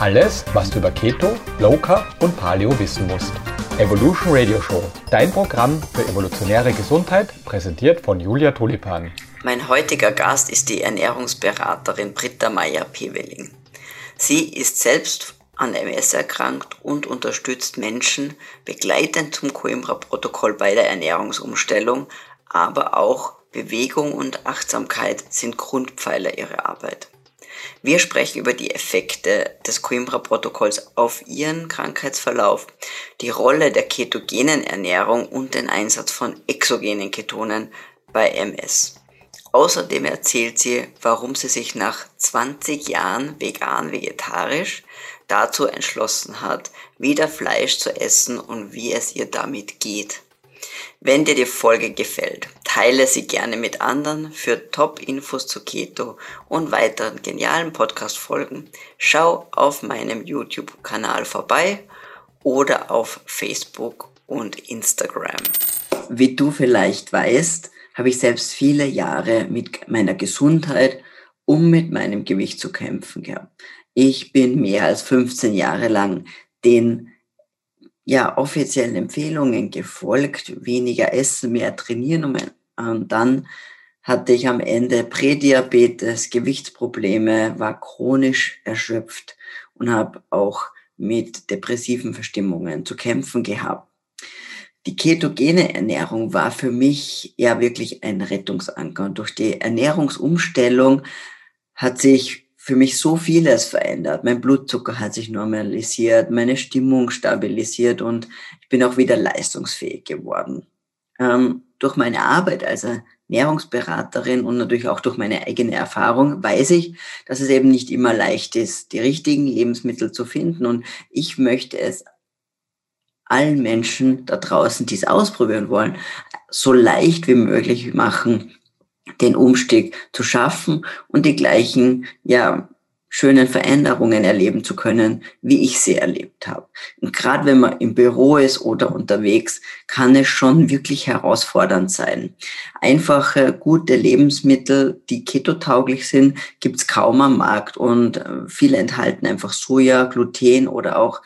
Alles, was du über Keto, Low Carb und Paleo wissen musst. Evolution Radio Show, dein Programm für evolutionäre Gesundheit, präsentiert von Julia Tulipan. Mein heutiger Gast ist die Ernährungsberaterin Britta Meyer-Peveling. Sie ist selbst an MS erkrankt und unterstützt Menschen begleitend zum Coimbra-Protokoll bei der Ernährungsumstellung, aber auch Bewegung und Achtsamkeit sind Grundpfeiler ihrer Arbeit. Wir sprechen über die Effekte des Coimbra-Protokolls auf ihren Krankheitsverlauf, die Rolle der ketogenen Ernährung und den Einsatz von exogenen Ketonen bei MS. Außerdem erzählt sie, warum sie sich nach 20 Jahren vegan-vegetarisch dazu entschlossen hat, wieder Fleisch zu essen und wie es ihr damit geht. Wenn dir die Folge gefällt, teile sie gerne mit anderen. Für Top-Infos zu Keto und weiteren genialen Podcast-Folgen schau auf meinem YouTube-Kanal vorbei oder auf Facebook und Instagram. Wie du vielleicht weißt, habe ich selbst viele Jahre mit meiner Gesundheit um mit meinem Gewicht zu kämpfen gehabt. Ich bin mehr als 15 Jahre lang den ja, offiziellen Empfehlungen gefolgt, weniger essen, mehr trainieren und dann hatte ich am Ende Prädiabetes, Gewichtsprobleme, war chronisch erschöpft und habe auch mit depressiven Verstimmungen zu kämpfen gehabt die ketogene Ernährung war für mich ja wirklich ein Rettungsanker. Und durch die Ernährungsumstellung hat sich für mich so vieles verändert. Mein Blutzucker hat sich normalisiert, meine Stimmung stabilisiert und ich bin auch wieder leistungsfähig geworden. Ähm, durch meine Arbeit als Ernährungsberaterin und natürlich auch durch meine eigene Erfahrung weiß ich, dass es eben nicht immer leicht ist, die richtigen Lebensmittel zu finden. Und ich möchte es allen Menschen da draußen, die es ausprobieren wollen, so leicht wie möglich machen, den Umstieg zu schaffen und die gleichen, ja, schönen Veränderungen erleben zu können, wie ich sie erlebt habe. Und gerade wenn man im Büro ist oder unterwegs, kann es schon wirklich herausfordernd sein. Einfache, gute Lebensmittel, die ketotauglich sind, gibt's kaum am Markt und äh, viele enthalten einfach Soja, Gluten oder auch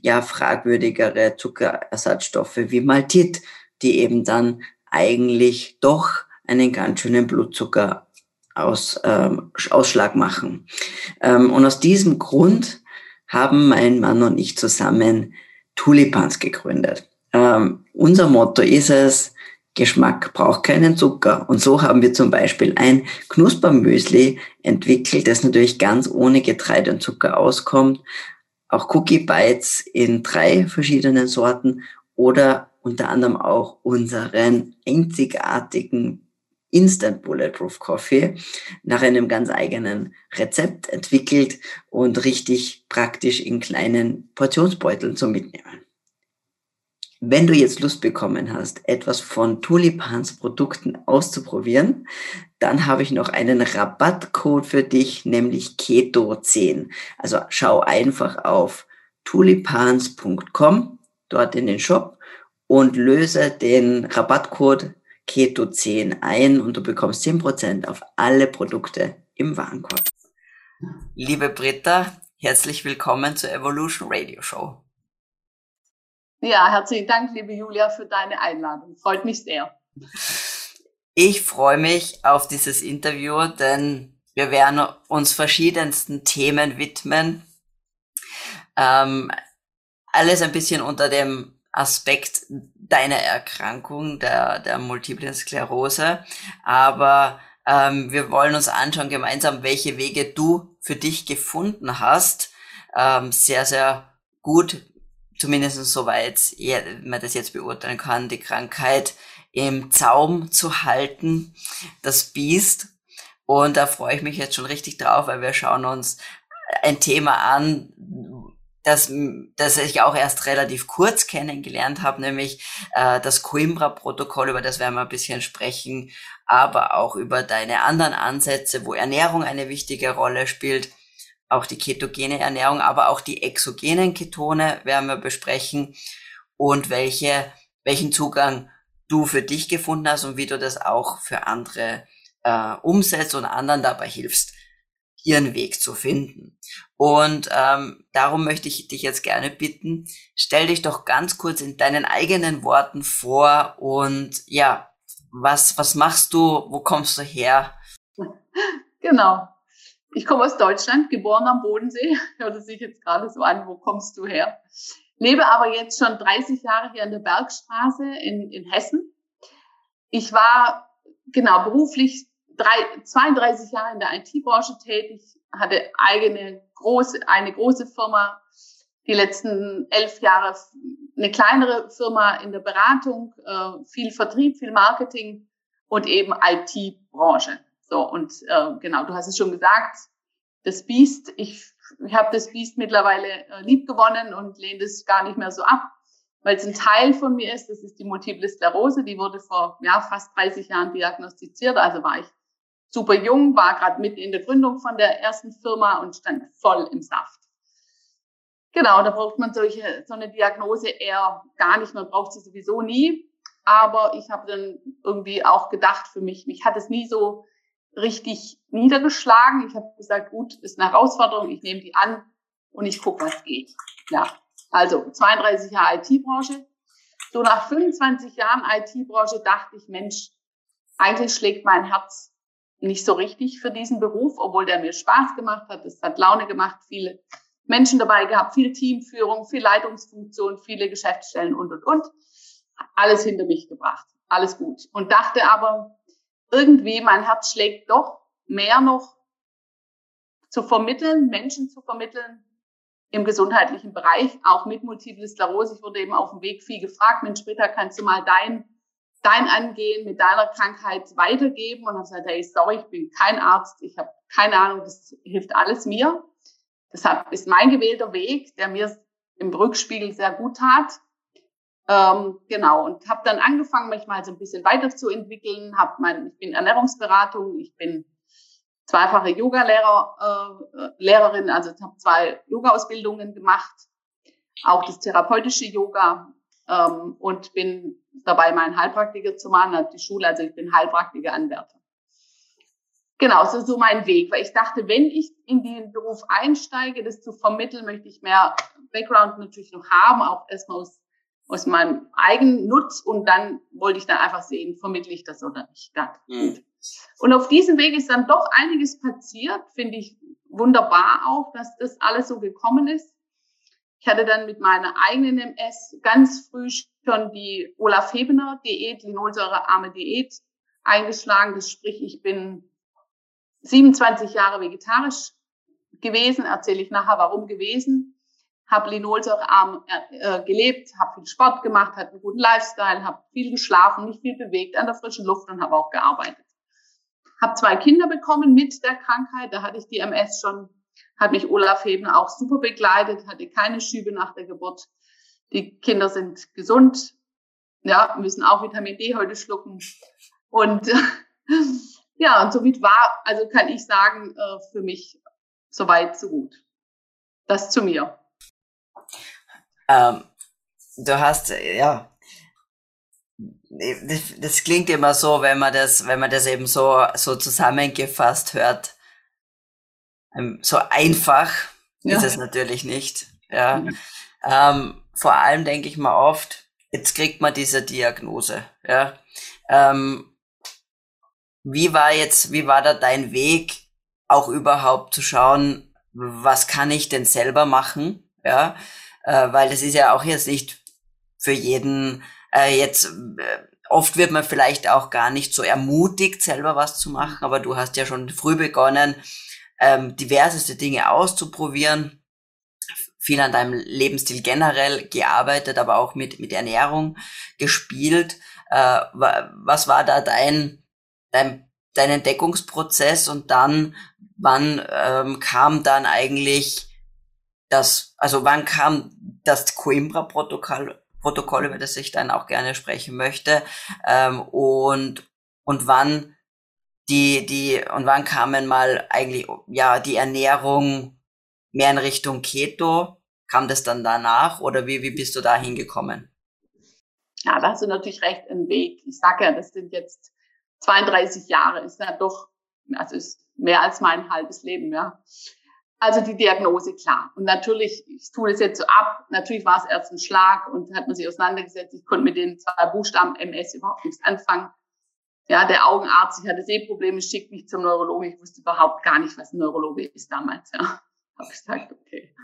ja fragwürdigere Zuckerersatzstoffe wie Maltit, die eben dann eigentlich doch einen ganz schönen Blutzucker aus, ähm, Ausschlag machen. Ähm, und aus diesem Grund haben mein Mann und ich zusammen Tulipans gegründet. Ähm, unser Motto ist es, Geschmack braucht keinen Zucker. Und so haben wir zum Beispiel ein Knuspermüsli entwickelt, das natürlich ganz ohne Getreide und Zucker auskommt, auch Cookie Bites in drei verschiedenen Sorten oder unter anderem auch unseren einzigartigen Instant Bulletproof Coffee nach einem ganz eigenen Rezept entwickelt und richtig praktisch in kleinen Portionsbeuteln zum Mitnehmen. Wenn du jetzt Lust bekommen hast, etwas von Tulipans Produkten auszuprobieren, dann habe ich noch einen Rabattcode für dich, nämlich Keto10. Also schau einfach auf tulipans.com, dort in den Shop und löse den Rabattcode Keto10 ein und du bekommst 10% auf alle Produkte im Warenkorb. Liebe Britta, herzlich willkommen zur Evolution Radio Show. Ja, herzlichen Dank, liebe Julia, für deine Einladung. Freut mich sehr. Ich freue mich auf dieses Interview, denn wir werden uns verschiedensten Themen widmen. Ähm, alles ein bisschen unter dem Aspekt deiner Erkrankung, der, der Multiplen Sklerose. Aber ähm, wir wollen uns anschauen gemeinsam, welche Wege du für dich gefunden hast. Ähm, sehr, sehr gut zumindest soweit man das jetzt beurteilen kann, die Krankheit im Zaum zu halten, das Biest. Und da freue ich mich jetzt schon richtig drauf, weil wir schauen uns ein Thema an, das, das ich auch erst relativ kurz kennengelernt habe, nämlich äh, das Coimbra-Protokoll, über das werden wir ein bisschen sprechen, aber auch über deine anderen Ansätze, wo Ernährung eine wichtige Rolle spielt auch die ketogene Ernährung, aber auch die exogenen Ketone werden wir besprechen und welche, welchen Zugang du für dich gefunden hast und wie du das auch für andere äh, umsetzt und anderen dabei hilfst. ihren Weg zu finden. Und ähm, darum möchte ich dich jetzt gerne bitten, stell dich doch ganz kurz in deinen eigenen Worten vor und ja, was, was machst du, wo kommst du her? Genau. Ich komme aus Deutschland, geboren am Bodensee. Hört sich jetzt gerade so an, wo kommst du her? Lebe aber jetzt schon 30 Jahre hier in der Bergstraße in, in Hessen. Ich war genau beruflich drei, 32 Jahre in der IT-Branche tätig, hatte eigene große, eine große Firma, die letzten elf Jahre eine kleinere Firma in der Beratung, äh, viel Vertrieb, viel Marketing und eben IT-Branche. So, und äh, genau, du hast es schon gesagt, das Biest, ich, ich habe das Biest mittlerweile äh, lieb gewonnen und lehne es gar nicht mehr so ab, weil es ein Teil von mir ist, das ist die Multiple Sklerose, die wurde vor ja, fast 30 Jahren diagnostiziert, also war ich super jung, war gerade mitten in der Gründung von der ersten Firma und stand voll im Saft. Genau, da braucht man solche, so eine Diagnose eher gar nicht, man braucht sie sowieso nie. Aber ich habe dann irgendwie auch gedacht für mich, mich hat es nie so richtig niedergeschlagen. Ich habe gesagt, gut, ist eine Herausforderung, ich nehme die an und ich gucke, was geht. Ja, also 32 Jahre IT-Branche. So nach 25 Jahren IT-Branche dachte ich, Mensch, eigentlich schlägt mein Herz nicht so richtig für diesen Beruf, obwohl der mir Spaß gemacht hat. Es hat Laune gemacht, viele Menschen dabei gehabt, viel Teamführung, viel Leitungsfunktion, viele Geschäftsstellen und, und, und. Alles hinter mich gebracht. Alles gut. Und dachte aber, irgendwie mein Herz schlägt doch mehr noch zu vermitteln, Menschen zu vermitteln im gesundheitlichen Bereich, auch mit Multiple Sklerose. Ich wurde eben auf dem Weg viel gefragt, Mensch, Britta, kannst du mal dein, dein Angehen mit deiner Krankheit weitergeben? Und habe gesagt, hey, sorry, ich bin kein Arzt, ich habe keine Ahnung, das hilft alles mir. Deshalb ist mein gewählter Weg, der mir im Rückspiegel sehr gut tat. Ähm, genau, und habe dann angefangen, mich mal so ein bisschen weiterzuentwickeln. Hab mein, ich bin Ernährungsberatung, ich bin zweifache Yoga-Lehrer, äh, also habe zwei Yoga-Ausbildungen gemacht, auch das therapeutische Yoga ähm, und bin dabei, meinen Heilpraktiker zu machen, also die Schule, also ich bin Heilpraktiker-Anwärter. Genau, so, so mein Weg, weil ich dachte, wenn ich in den Beruf einsteige, das zu vermitteln, möchte ich mehr Background natürlich noch haben, auch erstmal aus aus meinem eigenen Nutz und dann wollte ich dann einfach sehen, vermittle ich das oder nicht. Ja, mhm. Und auf diesem Weg ist dann doch einiges passiert, finde ich wunderbar auch, dass das alles so gekommen ist. Ich hatte dann mit meiner eigenen MS ganz früh schon die Olaf Hebener Diät, linolsäurearme Diät eingeschlagen. Das sprich, ich bin 27 Jahre vegetarisch gewesen, erzähle ich nachher warum gewesen habe linolsäurearm äh, äh, gelebt, habe viel Sport gemacht, hatte einen guten Lifestyle, habe viel geschlafen, mich viel bewegt an der frischen Luft und habe auch gearbeitet. Habe zwei Kinder bekommen mit der Krankheit, da hatte ich die MS schon, hat mich Olaf Heben auch super begleitet, hatte keine Schübe nach der Geburt. Die Kinder sind gesund, ja, müssen auch Vitamin D heute schlucken. Und ja, und somit war, also kann ich sagen, äh, für mich soweit, so gut. Das zu mir. Ähm, du hast, ja, das, das, klingt immer so, wenn man das, wenn man das eben so, so zusammengefasst hört. Ähm, so einfach ja. ist es natürlich nicht. Ja. ja. Ähm, vor allem denke ich mal oft, jetzt kriegt man diese Diagnose. Ja. Ähm, wie war jetzt, wie war da dein Weg, auch überhaupt zu schauen, was kann ich denn selber machen? Ja äh, weil das ist ja auch jetzt nicht für jeden äh, jetzt äh, oft wird man vielleicht auch gar nicht so ermutigt, selber was zu machen, aber du hast ja schon früh begonnen, ähm, diverseste Dinge auszuprobieren, viel an deinem Lebensstil generell gearbeitet, aber auch mit, mit Ernährung gespielt. Äh, was war da dein, dein, dein Entdeckungsprozess und dann, wann ähm, kam dann eigentlich das, also wann kam das Coimbra-Protokoll, Protokoll, über das ich dann auch gerne sprechen möchte, ähm, und, und wann die, die, und wann kamen mal eigentlich, ja, die Ernährung mehr in Richtung Keto? Kam das dann danach oder wie, wie bist du da hingekommen? Ja, da hast du natürlich recht, ein Weg. Ich sage ja, das sind jetzt 32 Jahre, ist ja doch, also ist mehr als mein halbes Leben, ja. Also die Diagnose klar. Und natürlich, ich tue das jetzt so ab, natürlich war es erst ein Schlag und hat man sich auseinandergesetzt. Ich konnte mit den zwei Buchstaben MS überhaupt nichts anfangen. Ja, der Augenarzt, ich hatte Sehprobleme, schickt mich zum Neurologen. Ich wusste überhaupt gar nicht, was ein Neurologe ist damals. Ja, habe gesagt, okay.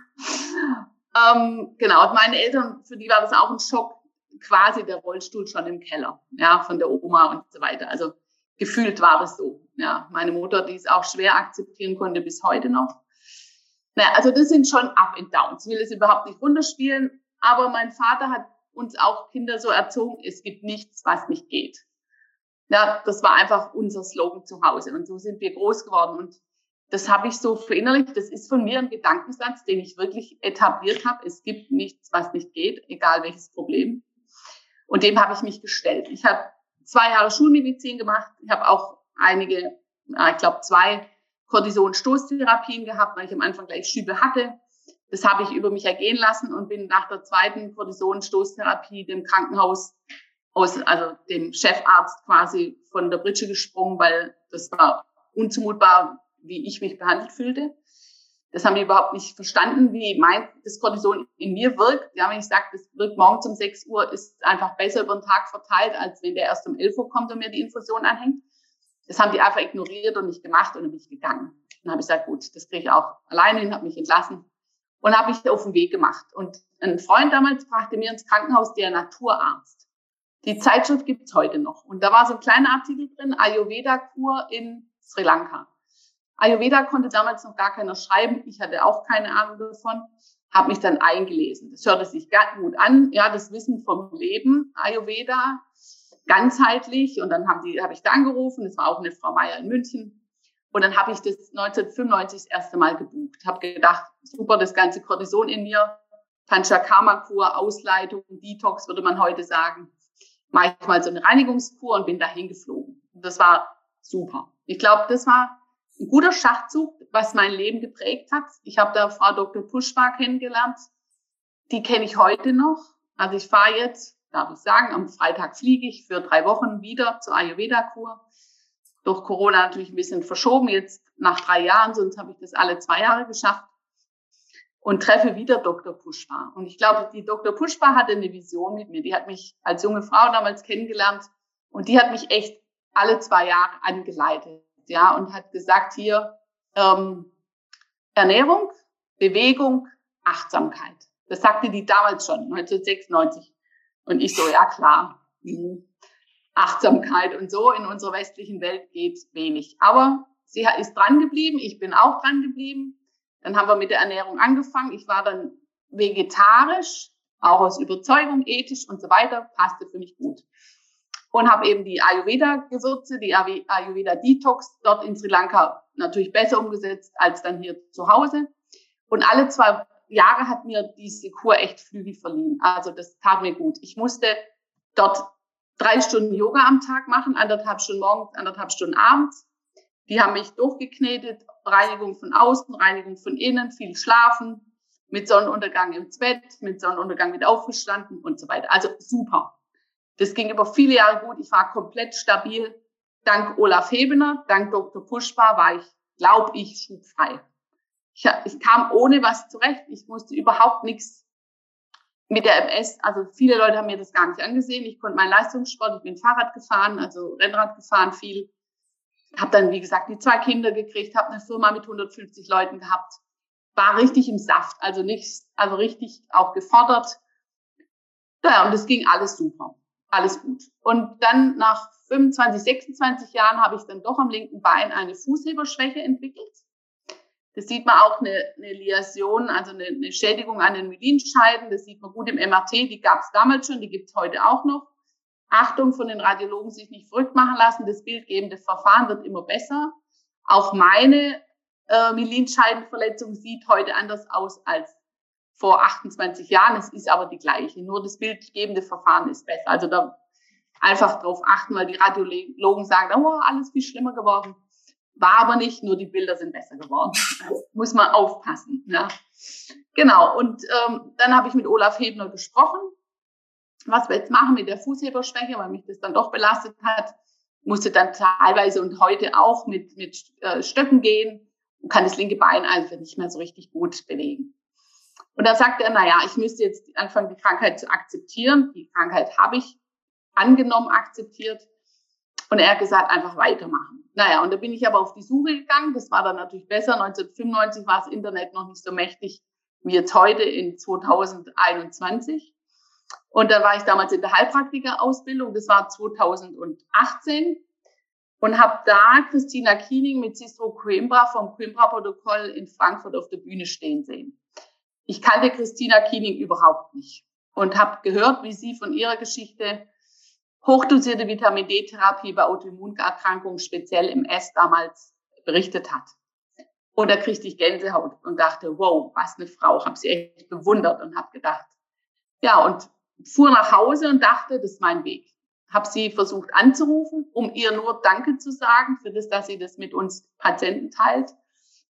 Ähm, genau, und meine Eltern, für die war das auch ein Schock, quasi der Rollstuhl schon im Keller, ja, von der Oma und so weiter. Also gefühlt war das so. Ja, meine Mutter, die es auch schwer akzeptieren konnte bis heute noch. Naja, also das sind schon Up and Downs. Ich will es überhaupt nicht runterspielen, aber mein Vater hat uns auch Kinder so erzogen, es gibt nichts, was nicht geht. Ja, das war einfach unser Slogan zu Hause und so sind wir groß geworden und das habe ich so verinnerlicht. Das ist von mir ein Gedankensatz, den ich wirklich etabliert habe. Es gibt nichts, was nicht geht, egal welches Problem. Und dem habe ich mich gestellt. Ich habe zwei Jahre Schulmedizin gemacht. Ich habe auch einige, ich glaube zwei Cortison-Stoßtherapien gehabt, weil ich am Anfang gleich Schübe hatte. Das habe ich über mich ergehen lassen und bin nach der zweiten Cortison-Stoßtherapie dem Krankenhaus aus, also dem Chefarzt quasi von der Britsche gesprungen, weil das war unzumutbar, wie ich mich behandelt fühlte. Das haben die überhaupt nicht verstanden, wie mein, das Cortison in mir wirkt. Ja, wenn ich sage, das wirkt morgens um 6 Uhr, ist einfach besser über den Tag verteilt, als wenn der erst um 11 Uhr kommt und mir die Infusion anhängt. Das haben die einfach ignoriert und nicht gemacht und dann bin ich gegangen. Dann habe ich gesagt, gut, das kriege ich auch alleine hin, habe mich entlassen und habe mich auf den Weg gemacht. Und ein Freund damals brachte mir ins Krankenhaus der Naturarzt. Die Zeitschrift gibt's heute noch. Und da war so ein kleiner Artikel drin, Ayurveda-Kur in Sri Lanka. Ayurveda konnte damals noch gar keiner schreiben. Ich hatte auch keine Ahnung davon. Habe mich dann eingelesen. Das hörte sich gut an. Ja, das Wissen vom Leben, Ayurveda, ganzheitlich. Und dann haben die, habe ich da angerufen. Das war auch eine Frau Meier in München. Und dann habe ich das 1995 das erste Mal gebucht. Habe gedacht, super, das ganze Cortison in mir, Panchakarma-Kur, Ausleitung, Detox, würde man heute sagen. Mache ich mal so eine Reinigungskur und bin dahin geflogen. Das war super. Ich glaube, das war ein guter Schachzug, was mein Leben geprägt hat. Ich habe da Frau Dr. Puschwa kennengelernt. Die kenne ich heute noch. Also ich fahre jetzt, darf ich sagen, am Freitag fliege ich für drei Wochen wieder zur Ayurveda-Kur. Durch Corona natürlich ein bisschen verschoben, jetzt nach drei Jahren, sonst habe ich das alle zwei Jahre geschafft. Und treffe wieder Dr. Pushpa. Und ich glaube, die Dr. Pushpa hatte eine Vision mit mir. Die hat mich als junge Frau damals kennengelernt und die hat mich echt alle zwei Jahre angeleitet ja, und hat gesagt hier ähm, Ernährung, Bewegung, Achtsamkeit. Das sagte die damals schon, 1996. Und ich so, ja klar, mhm. Achtsamkeit und so in unserer westlichen Welt geht wenig. Aber sie ist dran geblieben, ich bin auch dran geblieben. Dann haben wir mit der Ernährung angefangen. Ich war dann vegetarisch, auch aus Überzeugung, ethisch und so weiter, passte für mich gut und habe eben die Ayurveda-Gewürze, die Ayurveda-Detox dort in Sri Lanka natürlich besser umgesetzt als dann hier zu Hause. Und alle zwei Jahre hat mir diese Kur echt Flügel verliehen. Also das tat mir gut. Ich musste dort drei Stunden Yoga am Tag machen, anderthalb Stunden morgens, anderthalb Stunden abends. Die haben mich durchgeknetet, Reinigung von außen, Reinigung von innen, viel schlafen, mit Sonnenuntergang ins Bett, mit Sonnenuntergang wieder aufgestanden und so weiter. Also super. Das ging über viele Jahre gut. Ich war komplett stabil. Dank Olaf Hebener, dank Dr. Puschpa war ich, glaube ich, schubfrei. Ich, ich kam ohne was zurecht. Ich musste überhaupt nichts mit der MS. Also viele Leute haben mir das gar nicht angesehen. Ich konnte meinen Leistungssport, ich bin Fahrrad gefahren, also Rennrad gefahren viel. Habe dann, wie gesagt, die zwei Kinder gekriegt, habe eine Firma mit 150 Leuten gehabt. War richtig im Saft, also nichts, also richtig auch gefordert. Ja, und es ging alles super alles gut. Und dann nach 25, 26 Jahren habe ich dann doch am linken Bein eine Fußheberschwäche entwickelt. Das sieht man auch eine, eine Liasion, also eine, eine Schädigung an den Myelinscheiden. Das sieht man gut im MRT. Die gab es damals schon, die gibt es heute auch noch. Achtung von den Radiologen, sich nicht verrückt machen lassen. Das bildgebende Verfahren wird immer besser. Auch meine äh, Myelinscheidenverletzung sieht heute anders aus als vor 28 Jahren. Es ist aber die gleiche. Nur das bildgebende Verfahren ist besser. Also da einfach drauf achten, weil die Radiologen sagen, oh, alles viel schlimmer geworden. War aber nicht, nur die Bilder sind besser geworden. Muss man aufpassen. Ja. Genau. Und ähm, dann habe ich mit Olaf Hebner gesprochen, was wir jetzt machen mit der Fußheberschwäche, weil mich das dann doch belastet hat. musste dann teilweise und heute auch mit, mit äh, Stöcken gehen und kann das linke Bein einfach nicht mehr so richtig gut bewegen. Und dann sagte er, na ja, ich müsste jetzt anfangen, die Krankheit zu akzeptieren. Die Krankheit habe ich angenommen, akzeptiert. Und er hat gesagt, einfach weitermachen. Naja, und da bin ich aber auf die Suche gegangen. Das war dann natürlich besser. 1995 war das Internet noch nicht so mächtig wie jetzt heute in 2021. Und dann war ich damals in der Heilpraktiker-Ausbildung. Das war 2018 und habe da Christina Kiening mit Cicero Coimbra vom Coimbra-Protokoll in Frankfurt auf der Bühne stehen sehen. Ich kannte Christina Kiening überhaupt nicht und habe gehört, wie sie von ihrer Geschichte hochdosierte Vitamin D-Therapie bei Autoimmunerkrankungen, speziell im S damals, berichtet hat. Und da kriegte ich Gänsehaut und dachte, wow, was eine Frau, habe sie echt bewundert und habe gedacht. Ja, und fuhr nach Hause und dachte, das ist mein Weg habe sie versucht anzurufen, um ihr nur Danke zu sagen für das, dass sie das mit uns Patienten teilt.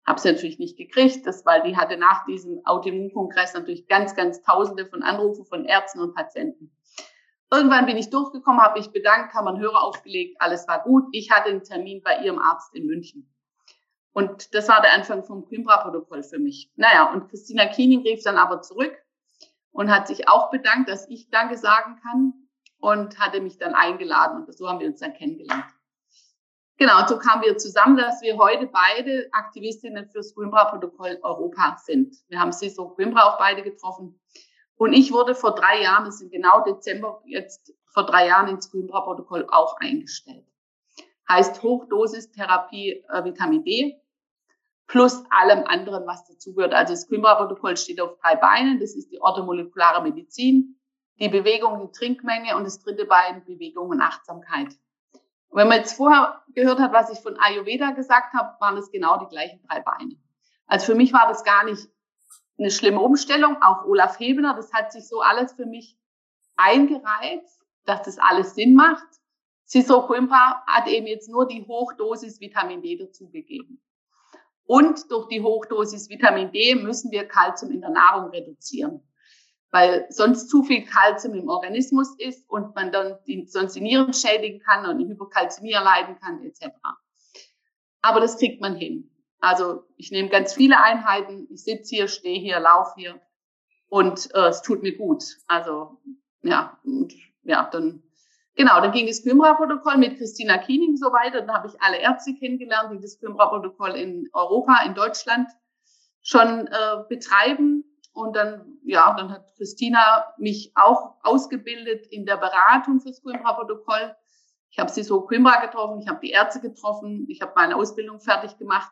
Habe sie natürlich nicht gekriegt, das, weil die hatte nach diesem Autoimmunkongress natürlich ganz, ganz Tausende von Anrufen von Ärzten und Patienten. Irgendwann bin ich durchgekommen, habe mich bedankt, haben einen Hörer aufgelegt, alles war gut. Ich hatte einen Termin bei ihrem Arzt in München. Und das war der Anfang vom Coimbra-Protokoll für mich. Naja, und Christina Kiening rief dann aber zurück und hat sich auch bedankt, dass ich Danke sagen kann und hatte mich dann eingeladen und so haben wir uns dann kennengelernt. Genau, so kamen wir zusammen, dass wir heute beide Aktivistinnen fürs Coimbra-Protokoll Europa sind. Wir haben Ciso Coimbra auch beide getroffen. Und ich wurde vor drei Jahren, das sind genau Dezember jetzt vor drei Jahren ins Coimbra-Protokoll auch eingestellt. Heißt Hochdosistherapie äh, Vitamin D plus allem anderen, was dazugehört. Also das Coimbra-Protokoll steht auf drei Beinen. Das ist die orthomolekulare Medizin, die Bewegung, die Trinkmenge und das dritte Bein, Bewegung und Achtsamkeit. Und wenn man jetzt vorher gehört hat, was ich von Ayurveda gesagt habe, waren es genau die gleichen drei Beine. Also für mich war das gar nicht eine schlimme Umstellung. Auch Olaf Hebener, das hat sich so alles für mich eingereizt, dass das alles Sinn macht. Cicero Coimbra hat eben jetzt nur die Hochdosis Vitamin D dazugegeben. Und durch die Hochdosis Vitamin D müssen wir Kalzium in der Nahrung reduzieren weil sonst zu viel Kalzium im Organismus ist und man dann die, sonst die Nieren schädigen kann und Hypokalzämie leiden kann etc. Aber das kriegt man hin. Also ich nehme ganz viele Einheiten, ich sitze hier, stehe hier, laufe hier und äh, es tut mir gut. Also ja, und, ja, dann genau, dann ging das Kümmerer-Protokoll mit Christina Kiening so weiter. Dann habe ich alle Ärzte kennengelernt, die das Kümmerer-Protokoll in Europa, in Deutschland schon äh, betreiben und dann, ja, dann hat Christina mich auch ausgebildet in der Beratung fürs Coimbra-Protokoll. Ich habe sie so Coimbra getroffen, ich habe die Ärzte getroffen, ich habe meine Ausbildung fertig gemacht.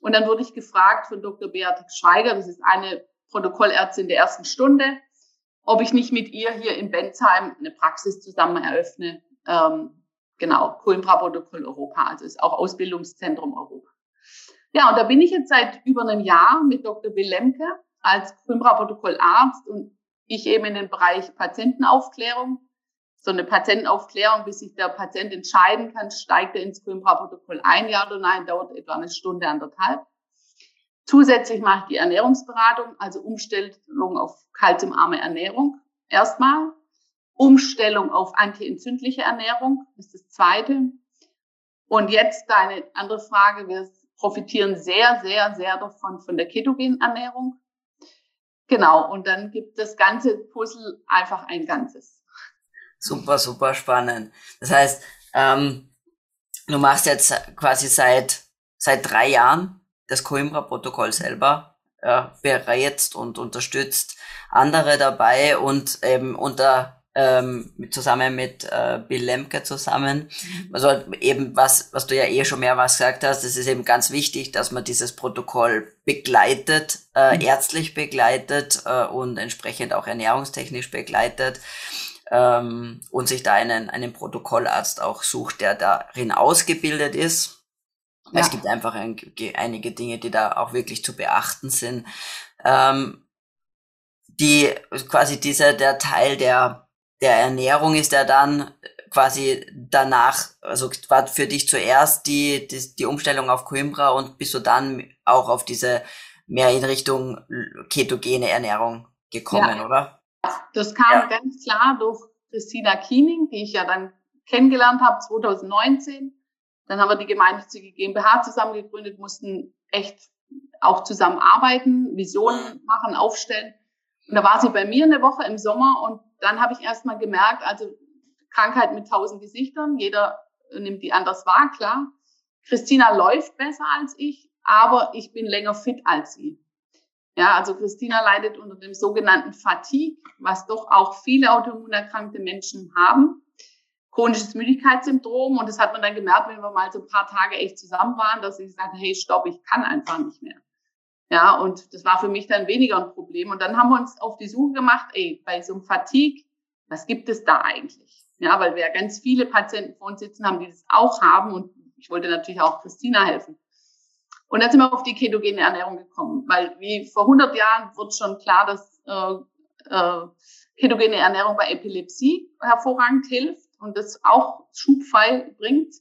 Und dann wurde ich gefragt von Dr. Beatrix Schweiger, das ist eine Protokollärztin der ersten Stunde, ob ich nicht mit ihr hier in Bensheim eine Praxis zusammen eröffne. Ähm, genau, Coimbra-Protokoll Europa, also ist auch Ausbildungszentrum Europa. Ja, und da bin ich jetzt seit über einem Jahr mit Dr. Bill Lemke als Coimbra-Protokollarzt und ich eben in den Bereich Patientenaufklärung. So eine Patientenaufklärung, bis sich der Patient entscheiden kann, steigt er ins Coimbra-Protokoll ein, ja oder nein, dauert etwa eine Stunde, anderthalb. Zusätzlich mache ich die Ernährungsberatung, also Umstellung auf kalziumarme Ernährung erstmal. Umstellung auf antientzündliche Ernährung ist das zweite. Und jetzt deine andere Frage. Wir profitieren sehr, sehr, sehr davon von der ketogenen Ernährung. Genau, und dann gibt das ganze Puzzle einfach ein Ganzes. Super, super spannend. Das heißt, ähm, du machst jetzt quasi seit, seit drei Jahren das Coimbra-Protokoll selber, äh, berätst und unterstützt andere dabei und eben unter ähm, zusammen mit äh, Bill Lemke zusammen. Mhm. Also eben was, was du ja eh schon mehrmals gesagt hast, es ist eben ganz wichtig, dass man dieses Protokoll begleitet, äh, mhm. ärztlich begleitet äh, und entsprechend auch ernährungstechnisch begleitet ähm, und sich da einen, einen Protokollarzt auch sucht, der darin ausgebildet ist. Ja. Es gibt einfach ein, einige Dinge, die da auch wirklich zu beachten sind. Ähm, die quasi dieser der Teil der der Ernährung ist ja dann quasi danach, also war für dich zuerst die, die, die Umstellung auf Coimbra und bist du dann auch auf diese mehr in Richtung ketogene Ernährung gekommen, ja. oder? Das kam ja. ganz klar durch Christina Kiening, die ich ja dann kennengelernt habe, 2019. Dann haben wir die gemeinnützige GmbH zusammen gegründet, mussten echt auch zusammen arbeiten, Visionen machen, aufstellen. Und da war sie bei mir eine Woche im Sommer und dann habe ich erst mal gemerkt, also Krankheit mit tausend Gesichtern, jeder nimmt die anders wahr, klar. Christina läuft besser als ich, aber ich bin länger fit als sie. Ja, also Christina leidet unter dem sogenannten Fatigue, was doch auch viele autoimmunerkrankte Menschen haben. Chronisches Müdigkeitssyndrom. Und das hat man dann gemerkt, wenn wir mal so ein paar Tage echt zusammen waren, dass ich gesagt hey, stopp, ich kann einfach nicht mehr. Ja, und das war für mich dann weniger ein Problem. Und dann haben wir uns auf die Suche gemacht, ey, bei so einem Fatigue, was gibt es da eigentlich? Ja, weil wir ja ganz viele Patienten vor uns sitzen haben, die das auch haben. Und ich wollte natürlich auch Christina helfen. Und dann sind wir auf die ketogene Ernährung gekommen, weil wie vor 100 Jahren wird schon klar, dass äh, äh, ketogene Ernährung bei Epilepsie hervorragend hilft und das auch schubfrei bringt.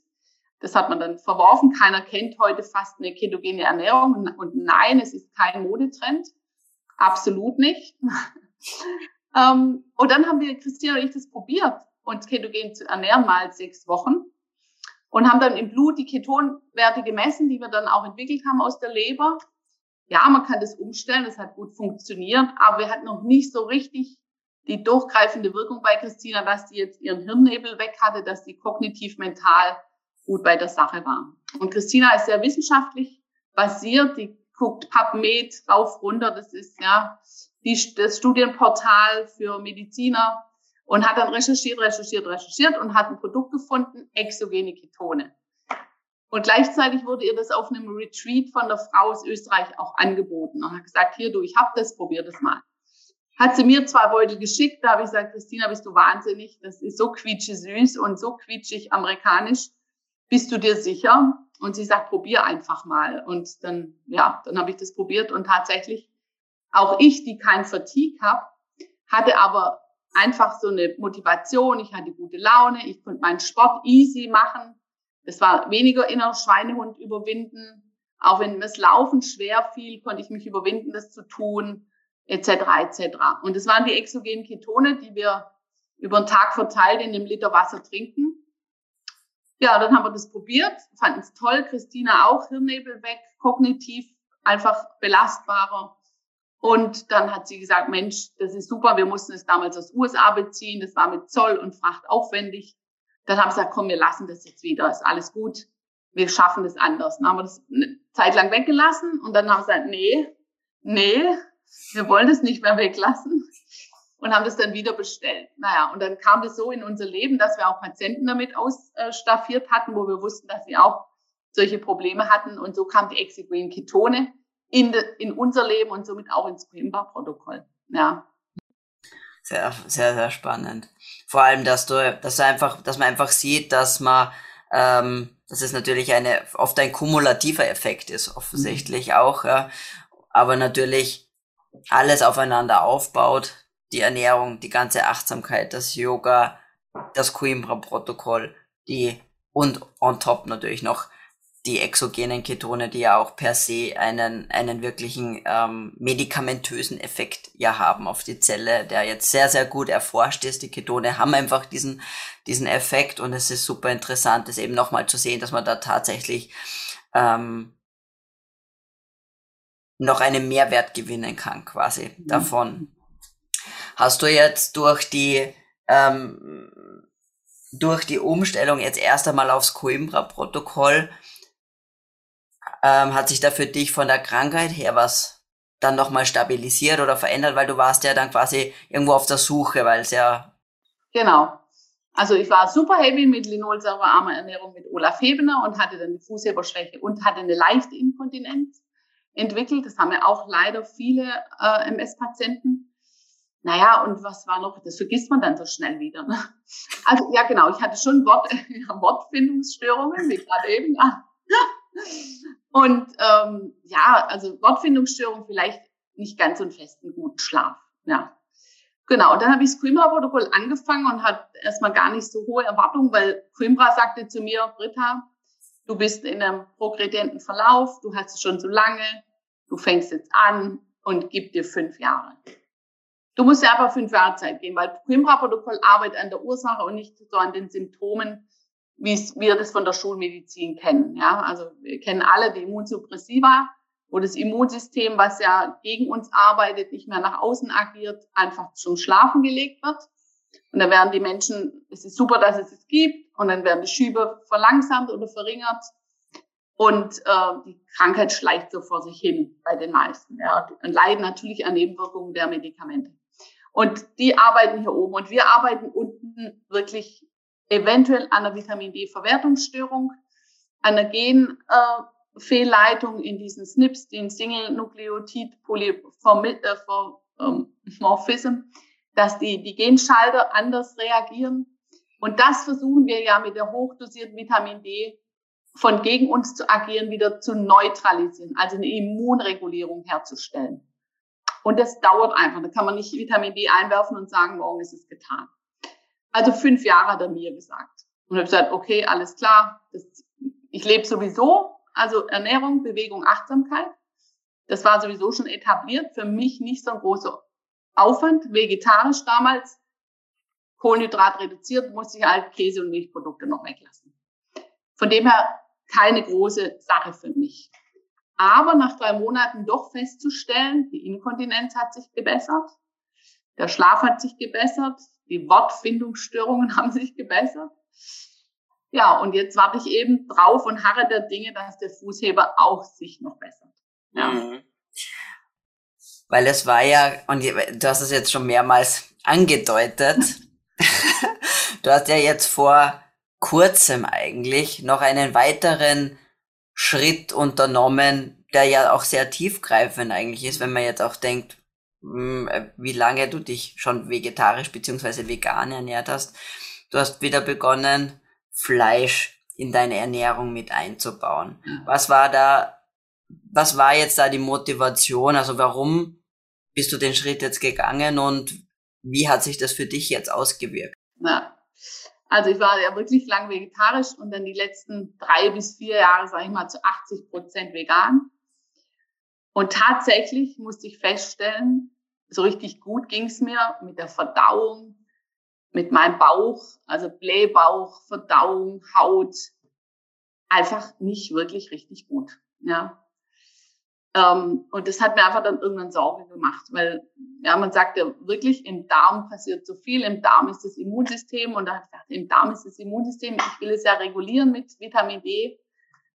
Das hat man dann verworfen. Keiner kennt heute fast eine ketogene Ernährung. Und nein, es ist kein Modetrend. Absolut nicht. ähm, und dann haben wir, Christina und ich, das probiert, uns ketogen zu ernähren, mal sechs Wochen und haben dann im Blut die Ketonwerte gemessen, die wir dann auch entwickelt haben aus der Leber. Ja, man kann das umstellen, das hat gut funktioniert, aber wir hatten noch nicht so richtig die durchgreifende Wirkung bei Christina, dass die jetzt ihren Hirnnebel weg hatte, dass die kognitiv mental gut bei der Sache war. Und Christina ist sehr wissenschaftlich basiert, die guckt PubMed rauf runter, das ist ja die, das Studienportal für Mediziner und hat dann recherchiert, recherchiert, recherchiert und hat ein Produkt gefunden, exogene Ketone. Und gleichzeitig wurde ihr das auf einem Retreat von der Frau aus Österreich auch angeboten und hat gesagt, hier du, ich hab das, probier das mal. Hat sie mir zwei Beutel geschickt, da habe ich gesagt, Christina, bist du wahnsinnig, das ist so quietschig süß und so quietschig amerikanisch. Bist du dir sicher? Und sie sagt, probier einfach mal. Und dann, ja, dann habe ich das probiert und tatsächlich auch ich, die kein Fatigue habe, hatte aber einfach so eine Motivation. Ich hatte gute Laune, ich konnte meinen Sport easy machen. Es war weniger inner Schweinehund überwinden. Auch wenn mir das Laufen schwer fiel, konnte ich mich überwinden, das zu tun, etc. etc. Und es waren die exogenen Ketone, die wir über den Tag verteilt in einem Liter Wasser trinken. Ja, dann haben wir das probiert, fanden es toll. Christina auch, Hirnnebel weg, kognitiv einfach belastbarer. Und dann hat sie gesagt, Mensch, das ist super, wir mussten es damals aus USA beziehen, das war mit Zoll und Fracht aufwendig. Dann haben sie gesagt, komm, wir lassen das jetzt wieder, ist alles gut, wir schaffen das anders. Dann haben wir das eine Zeit lang weggelassen und dann haben sie gesagt, nee, nee, wir wollen das nicht mehr weglassen und haben das dann wieder bestellt. Naja, und dann kam das so in unser Leben, dass wir auch Patienten damit ausstaffiert hatten, wo wir wussten, dass sie auch solche Probleme hatten und so kam die Exiguin Ketone in, de, in unser Leben und somit auch ins Coimbra-Protokoll. Ja. Sehr, sehr, sehr spannend. Vor allem, dass du, dass du einfach, dass man einfach sieht, dass man, ähm, dass es natürlich eine, oft ein kumulativer Effekt ist, offensichtlich mhm. auch, ja. Aber natürlich alles aufeinander aufbaut, die Ernährung, die ganze Achtsamkeit, das Yoga, das Coimbra-Protokoll, die, und on top natürlich noch die exogenen Ketone, die ja auch per se einen, einen wirklichen ähm, medikamentösen Effekt ja haben auf die Zelle, der jetzt sehr, sehr gut erforscht ist. Die Ketone haben einfach diesen, diesen Effekt und es ist super interessant, das eben nochmal zu sehen, dass man da tatsächlich ähm, noch einen Mehrwert gewinnen kann, quasi mhm. davon. Hast du jetzt durch die ähm, durch die Umstellung jetzt erst einmal aufs Coimbra-Protokoll ähm, hat sich da für dich von der Krankheit her was dann nochmal stabilisiert oder verändert, weil du warst ja dann quasi irgendwo auf der Suche, weil es ja... Genau. Also ich war super happy mit linolsäurearmer Ernährung mit Olaf Hebener und hatte dann die Fußheberschwäche und hatte eine leichte Inkontinenz entwickelt. Das haben ja auch leider viele äh, MS-Patienten. Naja, und was war noch? Das vergisst man dann so schnell wieder. Ne? Also ja, genau, ich hatte schon Wort, Wortfindungsstörungen, wie gerade eben. Ja. Und ähm, ja, also Wortfindungsstörung vielleicht nicht ganz so einen festen guten Schlaf. Ja. Genau, und dann habe ich das Coimbra-Protokoll angefangen und hat erstmal gar nicht so hohe Erwartungen, weil Coimbra sagte zu mir, Britta, du bist in einem progredienten Verlauf, du hast es schon so lange, du fängst jetzt an und gib dir fünf Jahre. Du musst ja einfach fünf Jahre Zeit geben, weil Coimbra-Protokoll arbeitet an der Ursache und nicht so an den Symptomen, wie wir das von der Schulmedizin kennen. Ja, also wir kennen alle die Immunsuppressiva, wo das Immunsystem, was ja gegen uns arbeitet, nicht mehr nach außen agiert, einfach zum Schlafen gelegt wird. Und dann werden die Menschen, es ist super, dass es es gibt, und dann werden die Schübe verlangsamt oder verringert. Und äh, die Krankheit schleicht so vor sich hin bei den meisten. Ja, und leiden natürlich an Nebenwirkungen der Medikamente. Und die arbeiten hier oben. Und wir arbeiten unten wirklich eventuell an der Vitamin D-Verwertungsstörung, an der Genfehlleitung äh, in diesen SNPs, den Single-Nukleotid-Polymorphism, dass die, die Genschalter anders reagieren. Und das versuchen wir ja mit der hochdosierten Vitamin D von gegen uns zu agieren wieder zu neutralisieren, also eine Immunregulierung herzustellen. Und das dauert einfach. Da kann man nicht Vitamin D einwerfen und sagen, morgen ist es getan. Also fünf Jahre hat er mir gesagt. Und ich habe gesagt, okay, alles klar. Das, ich lebe sowieso, also Ernährung, Bewegung, Achtsamkeit. Das war sowieso schon etabliert. Für mich nicht so ein großer Aufwand. Vegetarisch damals, Kohlenhydrat reduziert, musste ich halt Käse und Milchprodukte noch weglassen. Von dem her keine große Sache für mich. Aber nach drei Monaten doch festzustellen, die Inkontinenz hat sich gebessert, der Schlaf hat sich gebessert, die Wortfindungsstörungen haben sich gebessert. Ja, und jetzt warte ich eben drauf und harre der Dinge, dass der Fußheber auch sich noch bessert. Ja. Mhm. Weil es war ja, und du hast es jetzt schon mehrmals angedeutet, du hast ja jetzt vor kurzem eigentlich noch einen weiteren Schritt unternommen, der ja auch sehr tiefgreifend eigentlich ist, wenn man jetzt auch denkt, hm, äh, wie lange du dich schon vegetarisch beziehungsweise vegan ernährt hast. Du hast wieder begonnen, Fleisch in deine Ernährung mit einzubauen. Was war da, was war jetzt da die Motivation? Also warum bist du den Schritt jetzt gegangen und wie hat sich das für dich jetzt ausgewirkt? Ja. Also ich war ja wirklich lang vegetarisch und dann die letzten drei bis vier Jahre, sage ich mal, zu 80 Prozent vegan. Und tatsächlich musste ich feststellen, so richtig gut ging es mir mit der Verdauung, mit meinem Bauch, also Blähbauch, Verdauung, Haut, einfach nicht wirklich richtig gut. Ja. Ähm, und das hat mir einfach dann irgendwann Sorge gemacht, weil ja, man sagt ja wirklich, im Darm passiert so viel, im Darm ist das Immunsystem und da hat gesagt, im Darm ist das Immunsystem, ich will es ja regulieren mit Vitamin D.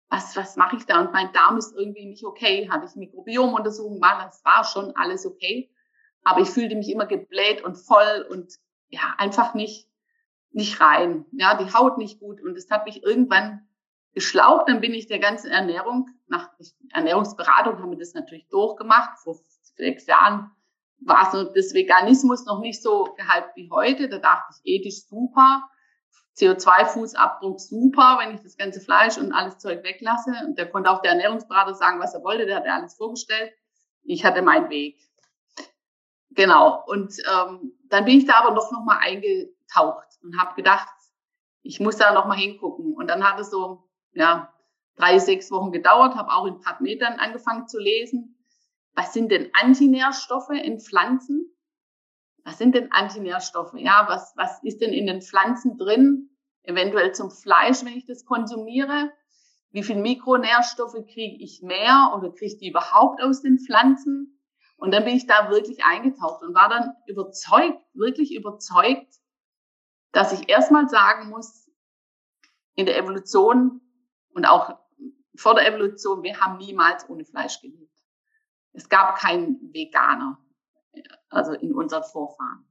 Was, was mache ich da? Und mein Darm ist irgendwie nicht okay. Hatte ich Mikrobiomuntersuchungen gemacht, das war schon alles okay. Aber ich fühlte mich immer gebläht und voll und ja, einfach nicht, nicht rein. Ja, die Haut nicht gut. Und das hat mich irgendwann geschlaucht. Dann bin ich der ganzen Ernährung, nach Ernährungsberatung haben wir das natürlich durchgemacht. Vor sechs Jahren war so das Veganismus noch nicht so gehypt wie heute. Da dachte ich, ethisch super. CO2-Fußabdruck super, wenn ich das ganze Fleisch und alles Zeug weglasse. Und da konnte auch der Ernährungsberater sagen, was er wollte. Der hat ja alles vorgestellt. Ich hatte meinen Weg. Genau. Und ähm, dann bin ich da aber doch noch mal eingetaucht und habe gedacht, ich muss da noch mal hingucken. Und dann hat es so ja drei, sechs Wochen gedauert, habe auch in Padmetern angefangen zu lesen. Was sind denn Antinährstoffe in Pflanzen? Was sind denn Antinährstoffe? Ja, was, was ist denn in den Pflanzen drin? Eventuell zum Fleisch, wenn ich das konsumiere. Wie viel Mikronährstoffe kriege ich mehr oder kriege ich die überhaupt aus den Pflanzen? Und dann bin ich da wirklich eingetaucht und war dann überzeugt, wirklich überzeugt, dass ich erstmal sagen muss, in der Evolution und auch vor der Evolution, wir haben niemals ohne Fleisch gelebt. Es gab keinen Veganer, also in unseren Vorfahren.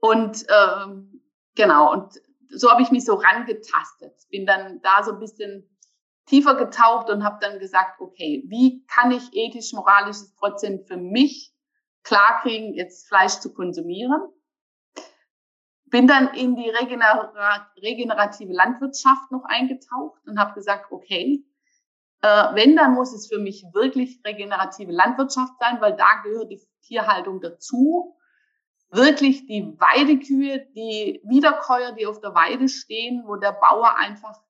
Und ähm, genau, und so habe ich mich so rangetastet. Bin dann da so ein bisschen tiefer getaucht und habe dann gesagt, okay, wie kann ich ethisch, moralisch es trotzdem für mich klarkriegen, jetzt Fleisch zu konsumieren? Bin dann in die regenerative Landwirtschaft noch eingetaucht und habe gesagt, okay, äh, wenn, dann muss es für mich wirklich regenerative Landwirtschaft sein, weil da gehört die Tierhaltung dazu. Wirklich die Weidekühe, die Wiederkäuer, die auf der Weide stehen, wo der Bauer einfach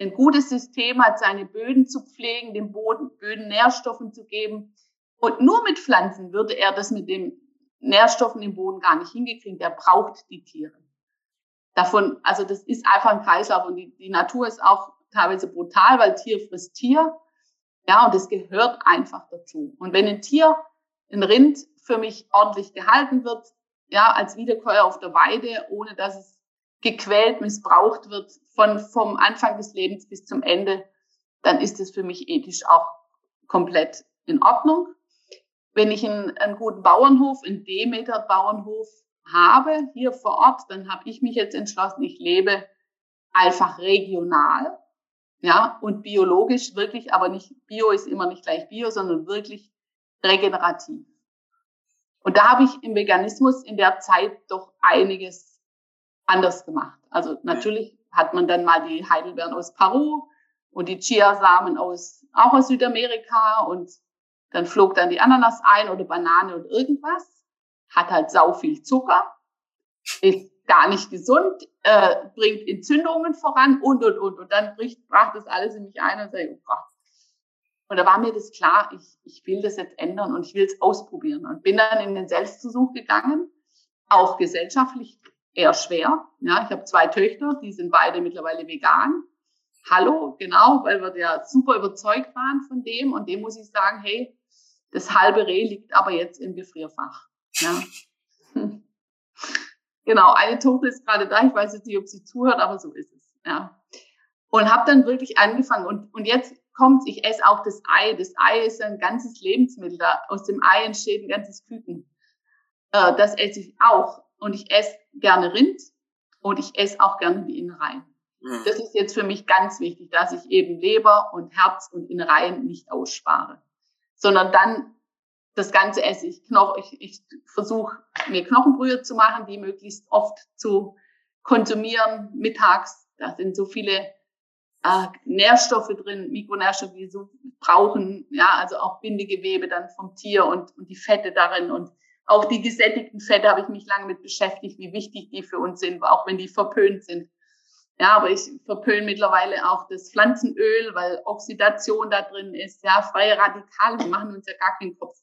ein gutes System hat, seine Böden zu pflegen, den Boden, Böden Nährstoffen zu geben. Und nur mit Pflanzen würde er das mit dem Nährstoffen im Boden gar nicht hingekriegt. Der braucht die Tiere. Davon, also das ist einfach ein Kreislauf und die, die Natur ist auch teilweise brutal, weil Tier frisst Tier. Ja, und das gehört einfach dazu. Und wenn ein Tier, ein Rind für mich ordentlich gehalten wird, ja, als Wiederkäuer auf der Weide, ohne dass es gequält, missbraucht wird, von, vom Anfang des Lebens bis zum Ende, dann ist es für mich ethisch auch komplett in Ordnung. Wenn ich einen, einen guten Bauernhof, einen Demeter-Bauernhof habe hier vor Ort, dann habe ich mich jetzt entschlossen, ich lebe einfach regional, ja, und biologisch wirklich, aber nicht, Bio ist immer nicht gleich Bio, sondern wirklich regenerativ. Und da habe ich im Veganismus in der Zeit doch einiges anders gemacht. Also natürlich hat man dann mal die Heidelbeeren aus Peru und die Chiasamen aus, auch aus Südamerika und dann flog dann die Ananas ein oder Banane und irgendwas. Hat halt sau viel Zucker, ist gar nicht gesund, äh, bringt Entzündungen voran und, und, und. Und dann bricht, brach das alles in mich ein und sage, oh Gott. Und da war mir das klar, ich, ich will das jetzt ändern und ich will es ausprobieren. Und bin dann in den Selbstversuch gegangen, auch gesellschaftlich eher schwer. Ja, ich habe zwei Töchter, die sind beide mittlerweile vegan. Hallo, genau, weil wir ja super überzeugt waren von dem. Und dem muss ich sagen, hey, das halbe Reh liegt aber jetzt im Gefrierfach. Ja. genau, eine Tochter ist gerade da. Ich weiß jetzt nicht, ob sie zuhört, aber so ist es. Ja. Und habe dann wirklich angefangen. Und, und jetzt kommt, ich esse auch das Ei. Das Ei ist ein ganzes Lebensmittel. Da, aus dem Ei entsteht ein ganzes Küken. Äh, das esse ich auch. Und ich esse gerne Rind und ich esse auch gerne die Innereien. Mhm. Das ist jetzt für mich ganz wichtig, dass ich eben Leber und Herz und Innereien nicht ausspare, sondern dann das Ganze esse ich. Knoch, ich, ich versuche mir Knochenbrühe zu machen, die möglichst oft zu konsumieren mittags. Da sind so viele äh, Nährstoffe drin, Mikronährstoffe, die so brauchen, ja, also auch Bindegewebe dann vom Tier und, und die Fette darin und auch die gesättigten Fette habe ich mich lange mit beschäftigt, wie wichtig die für uns sind, auch wenn die verpönt sind. Ja, aber ich verpöne mittlerweile auch das Pflanzenöl, weil Oxidation da drin ist, ja, freie Radikale, die machen uns ja gar keinen Kopf.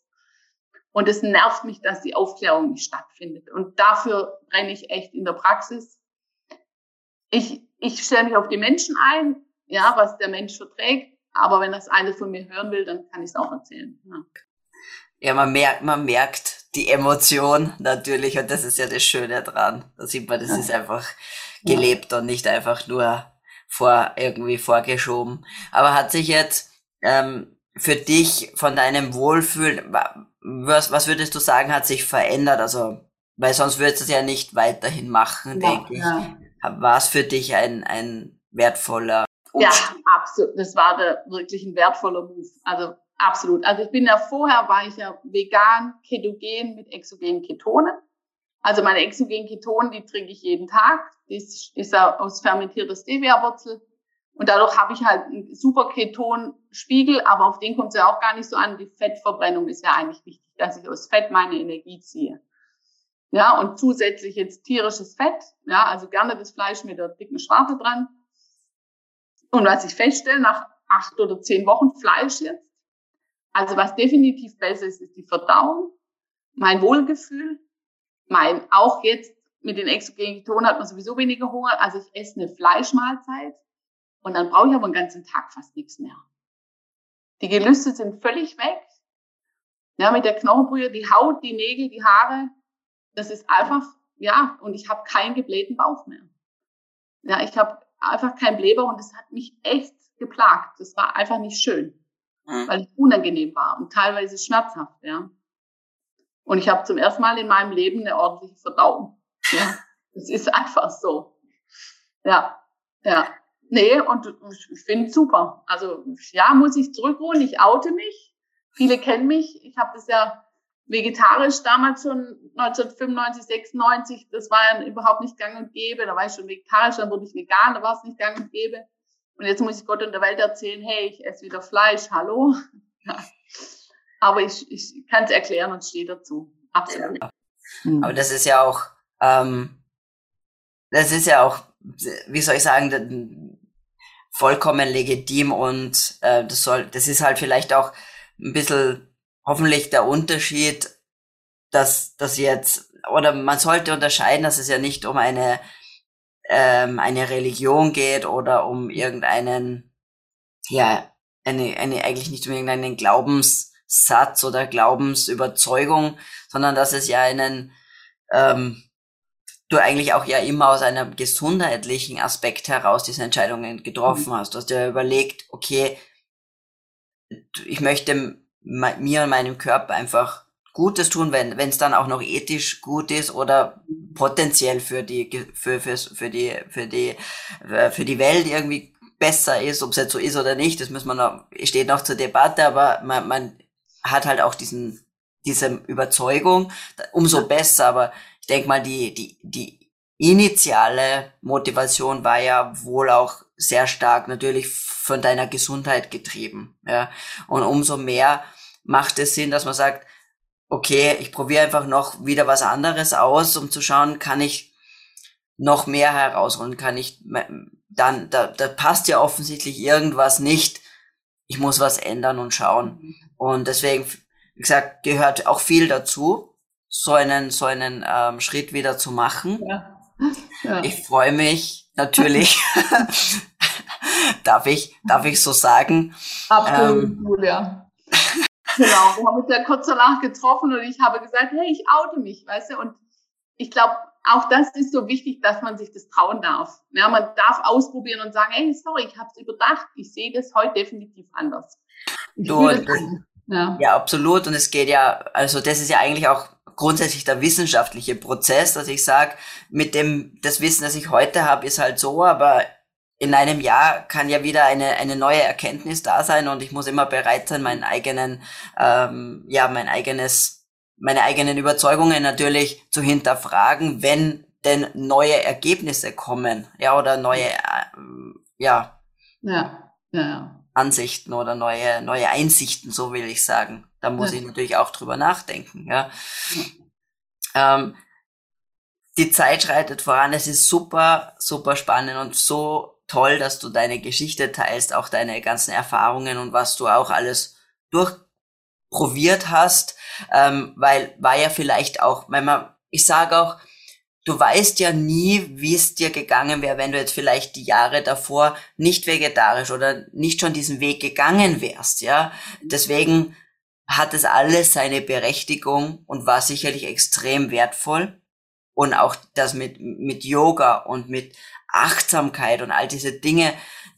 Und es nervt mich, dass die Aufklärung nicht stattfindet. Und dafür brenne ich echt in der Praxis. Ich, ich stelle mich auf die Menschen ein, ja, was der Mensch verträgt. Aber wenn das eine von mir hören will, dann kann ich es auch erzählen. Ja. ja, man merkt, man merkt die Emotion natürlich und das ist ja das Schöne dran. Da sieht man, das ja. ist einfach gelebt und nicht einfach nur vor irgendwie vorgeschoben. Aber hat sich jetzt ähm, für dich von deinem Wohlfühlen, was, was würdest du sagen, hat sich verändert? Also, weil sonst würdest du es ja nicht weiterhin machen, ja, denke ich. War es für dich ein, ein wertvoller ja, absolut. Das war der, wirklich ein wertvoller Move. Also absolut. Also ich bin ja vorher, war ich ja vegan, ketogen mit exogenen Ketonen. Also meine exogenen Ketonen, die trinke ich jeden Tag. Das ist aus fermentierter Stevia-Wurzel. Und dadurch habe ich halt einen super Ketonspiegel, aber auf den kommt es ja auch gar nicht so an. Die Fettverbrennung ist ja eigentlich wichtig, dass ich aus Fett meine Energie ziehe. Ja, und zusätzlich jetzt tierisches Fett, ja, also gerne das Fleisch mit der dicken Schwarte dran. Und was ich feststelle, nach acht oder zehn Wochen Fleisch jetzt, also was definitiv besser ist, ist die Verdauung, mein Wohlgefühl, mein, auch jetzt mit den exogenen Ketonen hat man sowieso weniger Hunger, also ich esse eine Fleischmahlzeit und dann brauche ich aber den ganzen Tag fast nichts mehr. Die Gelüste sind völlig weg. Ja, mit der Knochenbrühe, die Haut, die Nägel, die Haare, das ist einfach, ja, und ich habe keinen geblähten Bauch mehr. Ja, ich habe einfach kein Blähbauch und das hat mich echt geplagt. Das war einfach nicht schön, mhm. weil es unangenehm war und teilweise schmerzhaft, ja. Und ich habe zum ersten Mal in meinem Leben eine ordentliche Verdauung. Ja, das ist einfach so. Ja, ja. Nee, und ich finde super. Also ja, muss ich zurückholen. Ich oute mich. Viele kennen mich. Ich habe das ja vegetarisch damals schon 1995, 96, das war ja überhaupt nicht gang und gäbe. Da war ich schon vegetarisch, dann wurde ich vegan, da war es nicht gang und gäbe. Und jetzt muss ich Gott und der Welt erzählen, hey, ich esse wieder Fleisch, hallo. Ja. Aber ich, ich kann es erklären und stehe dazu. Absolut. Ja. Mhm. Aber das ist ja auch, ähm, das ist ja auch, wie soll ich sagen, vollkommen legitim und äh, das soll, das ist halt vielleicht auch ein bisschen hoffentlich der Unterschied, dass das jetzt, oder man sollte unterscheiden, dass es ja nicht um eine, ähm, eine Religion geht oder um irgendeinen, ja, eine, eine, eigentlich nicht um irgendeinen Glaubenssatz oder Glaubensüberzeugung, sondern dass es ja einen, ähm, du eigentlich auch ja immer aus einem gesundheitlichen Aspekt heraus diese Entscheidungen getroffen mhm. hast. Du hast dir überlegt, okay, ich möchte mir und meinem Körper einfach Gutes tun, wenn wenn es dann auch noch ethisch gut ist oder potenziell für die für für für die für die äh, für die Welt irgendwie besser ist, ob es jetzt so ist oder nicht, das muss man noch steht noch zur Debatte, aber man, man hat halt auch diesen diese Überzeugung, umso besser, aber ich denke mal die die die initiale Motivation war ja wohl auch sehr stark natürlich von deiner Gesundheit getrieben, ja. Und umso mehr macht es Sinn, dass man sagt, okay, ich probiere einfach noch wieder was anderes aus, um zu schauen, kann ich noch mehr herausholen, kann ich dann, da, da passt ja offensichtlich irgendwas nicht. Ich muss was ändern und schauen. Und deswegen, wie gesagt, gehört auch viel dazu, so einen, so einen ähm, Schritt wieder zu machen. Ja. Ja. Ich freue mich natürlich, darf ich, darf ich so sagen. Absolut, ähm, Julia. Genau, wir haben uns ja kurz danach getroffen und ich habe gesagt, hey, ich oute mich, weißt du, und ich glaube, auch das ist so wichtig, dass man sich das trauen darf. Ja, man darf ausprobieren und sagen, hey, sorry, ich habe es überdacht, ich sehe das heute definitiv anders. Das, ja. ja, absolut. Und es geht ja, also das ist ja eigentlich auch grundsätzlich der wissenschaftliche Prozess, dass ich sage, mit dem, das Wissen, das ich heute habe, ist halt so, aber in einem Jahr kann ja wieder eine, eine neue Erkenntnis da sein und ich muss immer bereit sein, meinen eigenen, ähm, ja, mein eigenes, meine eigenen Überzeugungen natürlich zu hinterfragen, wenn denn neue Ergebnisse kommen, ja, oder neue, äh, ja, ja, ja, Ansichten oder neue, neue Einsichten, so will ich sagen. Da muss ja. ich natürlich auch drüber nachdenken, ja. Ähm, die Zeit schreitet voran, es ist super, super spannend und so toll, dass du deine Geschichte teilst, auch deine ganzen Erfahrungen und was du auch alles durchprobiert hast, ähm, weil war ja vielleicht auch, wenn man, ich sage auch, du weißt ja nie, wie es dir gegangen wäre, wenn du jetzt vielleicht die Jahre davor nicht vegetarisch oder nicht schon diesen Weg gegangen wärst, ja. Deswegen hat es alles seine Berechtigung und war sicherlich extrem wertvoll. Und auch das mit, mit Yoga und mit Achtsamkeit und all diese Dinge,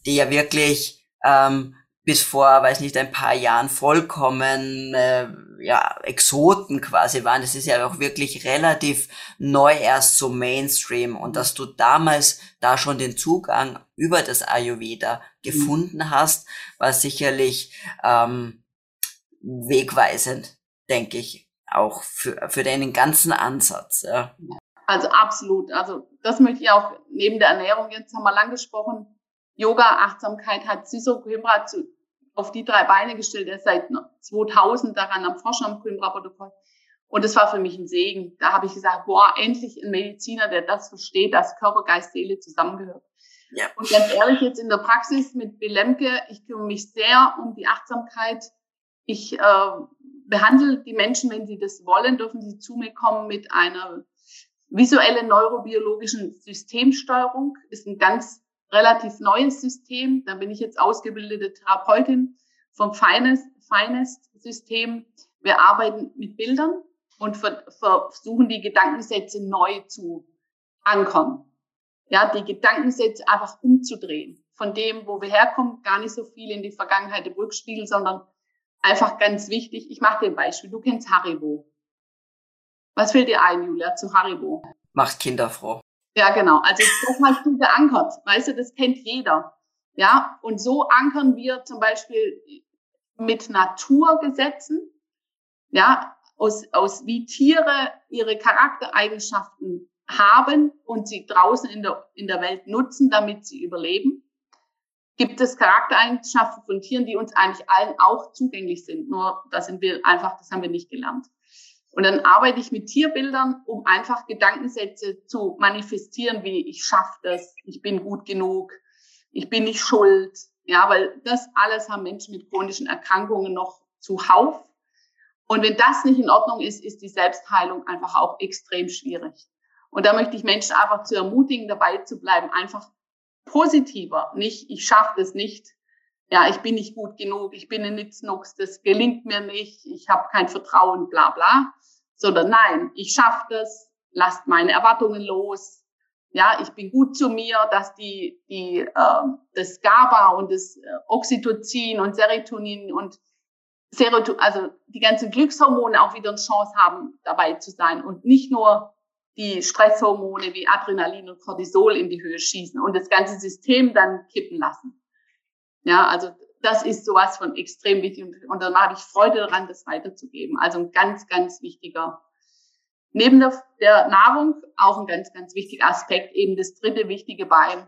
die ja wirklich ähm, bis vor, weiß nicht, ein paar Jahren vollkommen äh, ja, Exoten quasi waren. Das ist ja auch wirklich relativ neu erst so Mainstream. Und dass du damals da schon den Zugang über das Ayurveda gefunden mhm. hast, war sicherlich ähm, wegweisend, denke ich, auch für, für deinen ganzen Ansatz. Ja. Also absolut. Also das möchte ich auch neben der Ernährung, jetzt haben wir lang gesprochen, Yoga, Achtsamkeit hat Siso Coimbra zu, auf die drei Beine gestellt. Er ist seit 2000 daran am Forschen am Coimbra-Protokoll. Und es war für mich ein Segen. Da habe ich gesagt, boah, endlich ein Mediziner, der das versteht, dass Körper, Geist, Seele zusammengehört. Ja. Und ganz ehrlich, jetzt in der Praxis mit Belemke, ich kümmere mich sehr um die Achtsamkeit. Ich äh, behandle die Menschen, wenn sie das wollen, dürfen sie zu mir kommen mit einer Visuelle neurobiologischen Systemsteuerung ist ein ganz relativ neues System. Da bin ich jetzt ausgebildete Therapeutin vom Finest, Finest System. Wir arbeiten mit Bildern und versuchen die Gedankensätze neu zu ankern. Ja, die Gedankensätze einfach umzudrehen. Von dem, wo wir herkommen, gar nicht so viel in die Vergangenheit im Rückspiegel, sondern einfach ganz wichtig. Ich mache dir ein Beispiel. Du kennst Haribo. Was fällt dir ein, Julia, zu Haribo? Macht Kinder froh. Ja, genau. Also das hast du geankert. Weißt du, das kennt jeder. Ja, und so ankern wir zum Beispiel mit Naturgesetzen, ja, aus, aus wie Tiere ihre Charaktereigenschaften haben und sie draußen in der, in der Welt nutzen, damit sie überleben. Gibt es Charaktereigenschaften von Tieren, die uns eigentlich allen auch zugänglich sind? Nur da sind wir einfach, das haben wir nicht gelernt. Und dann arbeite ich mit Tierbildern, um einfach Gedankensätze zu manifestieren, wie ich schaffe das, ich bin gut genug, ich bin nicht schuld. Ja, weil das alles haben Menschen mit chronischen Erkrankungen noch zuhauf. Und wenn das nicht in Ordnung ist, ist die Selbstheilung einfach auch extrem schwierig. Und da möchte ich Menschen einfach zu ermutigen, dabei zu bleiben, einfach positiver, nicht ich schaffe das nicht, ja, ich bin nicht gut genug, ich bin ein Nitznux, das gelingt mir nicht, ich habe kein Vertrauen, bla bla, sondern nein, ich schaffe das, lasst meine Erwartungen los, ja, ich bin gut zu mir, dass die, die äh, das GABA und das äh, Oxytocin und Serotonin und Serotonin, also die ganzen Glückshormone auch wieder eine Chance haben, dabei zu sein und nicht nur die Stresshormone wie Adrenalin und Cortisol in die Höhe schießen und das ganze System dann kippen lassen. Ja, also das ist sowas von extrem wichtig und, und dann habe ich Freude daran, das weiterzugeben. Also ein ganz, ganz wichtiger, neben der, der Nahrung auch ein ganz, ganz wichtiger Aspekt, eben das dritte wichtige Bein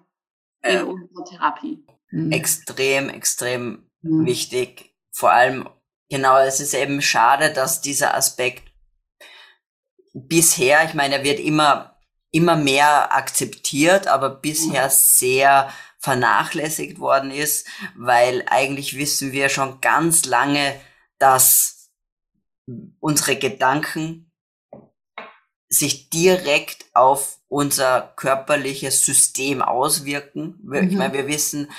in ähm, unserer Therapie. Mhm. Extrem, extrem mhm. wichtig. Vor allem, genau, es ist eben schade, dass dieser Aspekt bisher, ich meine, er wird immer, immer mehr akzeptiert, aber bisher sehr vernachlässigt worden ist, weil eigentlich wissen wir schon ganz lange, dass unsere Gedanken sich direkt auf unser körperliches System auswirken. Ich mhm. meine, wir wissen,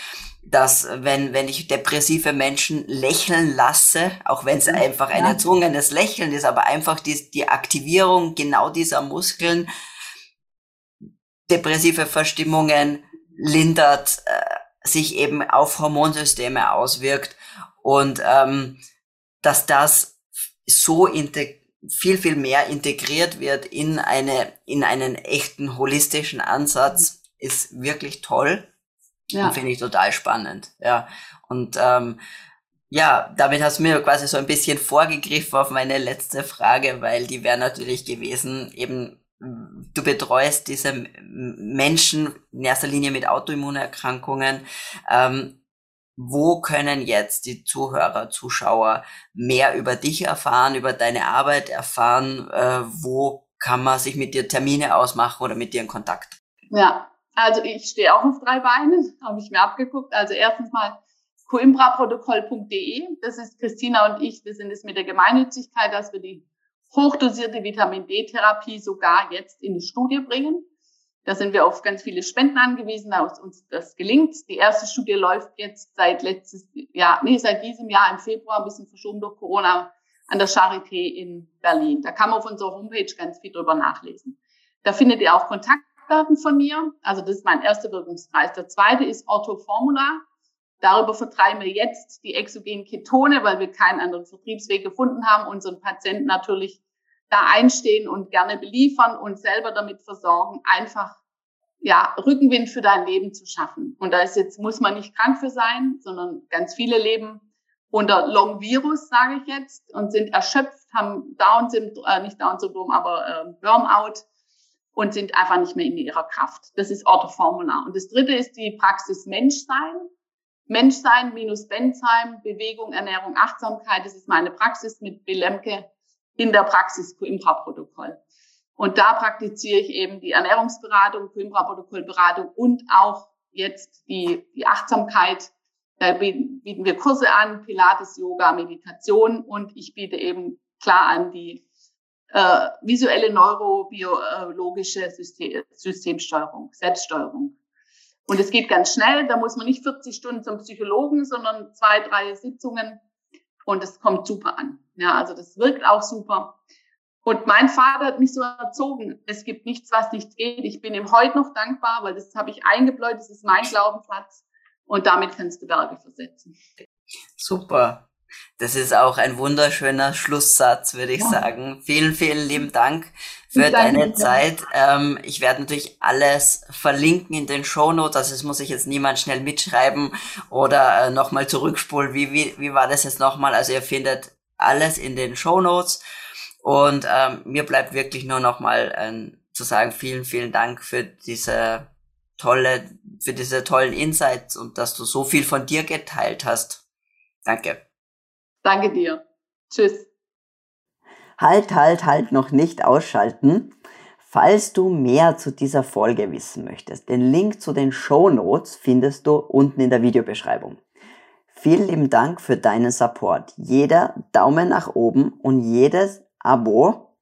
dass wenn, wenn ich depressive Menschen lächeln lasse, auch wenn es ja. einfach ein erzwungenes Lächeln ist, aber einfach die, die Aktivierung genau dieser Muskeln, depressive Verstimmungen lindert, äh, sich eben auf Hormonsysteme auswirkt und ähm, dass das so viel, viel mehr integriert wird in eine, in einen echten holistischen Ansatz, ist wirklich toll. Ja. Finde ich total spannend. Ja. Und ähm, ja, damit hast du mir quasi so ein bisschen vorgegriffen auf meine letzte Frage, weil die wäre natürlich gewesen, eben du betreust diese Menschen in erster Linie mit Autoimmunerkrankungen. Ähm, wo können jetzt die Zuhörer, Zuschauer mehr über dich erfahren, über deine Arbeit erfahren? Äh, wo kann man sich mit dir Termine ausmachen oder mit dir in Kontakt? Ja, also ich stehe auch auf drei Beinen, habe ich mir abgeguckt. Also erstens mal coimbraprotokoll.de. Das ist Christina und ich, wir sind es mit der Gemeinnützigkeit, dass wir die hochdosierte Vitamin D-Therapie sogar jetzt in die Studie bringen. Da sind wir auf ganz viele Spenden angewiesen, dass uns das gelingt. Die erste Studie läuft jetzt seit letztes Jahr, nee, seit diesem Jahr im Februar, ein bisschen verschoben durch Corona, an der Charité in Berlin. Da kann man auf unserer Homepage ganz viel drüber nachlesen. Da findet ihr auch Kontakt Experten von mir. Also das ist mein erster Wirkungskreis. Der zweite ist Orthoformula. Darüber vertreiben wir jetzt die exogenen Ketone, weil wir keinen anderen Vertriebsweg gefunden haben, unseren Patienten natürlich da einstehen und gerne beliefern und selber damit versorgen, einfach ja, Rückenwind für dein Leben zu schaffen. Und da ist jetzt, muss man nicht krank für sein, sondern ganz viele leben unter Long Virus, sage ich jetzt, und sind erschöpft, haben Down-Syndrom, äh, nicht Down-Syndrom, aber äh, Burnout und sind einfach nicht mehr in ihrer Kraft. Das ist Orthoformula. Und das dritte ist die Praxis Menschsein. Menschsein minus Benzheim, Bewegung, Ernährung, Achtsamkeit. Das ist meine Praxis mit Belemke in der Praxis Coimbra-Protokoll. Und da praktiziere ich eben die Ernährungsberatung, Coimbra-Protokollberatung und auch jetzt die, die Achtsamkeit. Da bieten wir Kurse an, Pilates, Yoga, Meditation und ich biete eben klar an die äh, visuelle neurobiologische System, Systemsteuerung, Selbststeuerung. Und es geht ganz schnell, da muss man nicht 40 Stunden zum Psychologen, sondern zwei, drei Sitzungen und es kommt super an. Ja, also das wirkt auch super. Und mein Vater hat mich so erzogen, es gibt nichts, was nicht geht. Ich bin ihm heute noch dankbar, weil das habe ich eingebläut, das ist mein Glaubenssatz und damit kannst du Berge versetzen. Super. Das ist auch ein wunderschöner Schlusssatz, würde ich ja. sagen. Vielen, vielen lieben Dank für ich deine Zeit. Ähm, ich werde natürlich alles verlinken in den Show Notes. Also es muss sich jetzt niemand schnell mitschreiben oder äh, nochmal zurückspulen. Wie, wie, wie war das jetzt nochmal? Also ihr findet alles in den Show Notes. Und ähm, mir bleibt wirklich nur nochmal äh, zu sagen, vielen, vielen Dank für diese tolle, für diese tollen Insights und dass du so viel von dir geteilt hast. Danke. Danke dir. Tschüss. Halt, halt, halt, noch nicht ausschalten. Falls du mehr zu dieser Folge wissen möchtest, den Link zu den Show Notes findest du unten in der Videobeschreibung. Vielen lieben Dank für deinen Support. Jeder Daumen nach oben und jedes Abo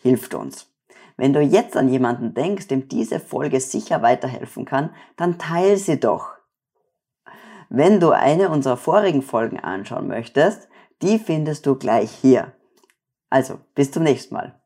hilft uns. Wenn du jetzt an jemanden denkst, dem diese Folge sicher weiterhelfen kann, dann teile sie doch. Wenn du eine unserer vorigen Folgen anschauen möchtest, die findest du gleich hier. Also, bis zum nächsten Mal.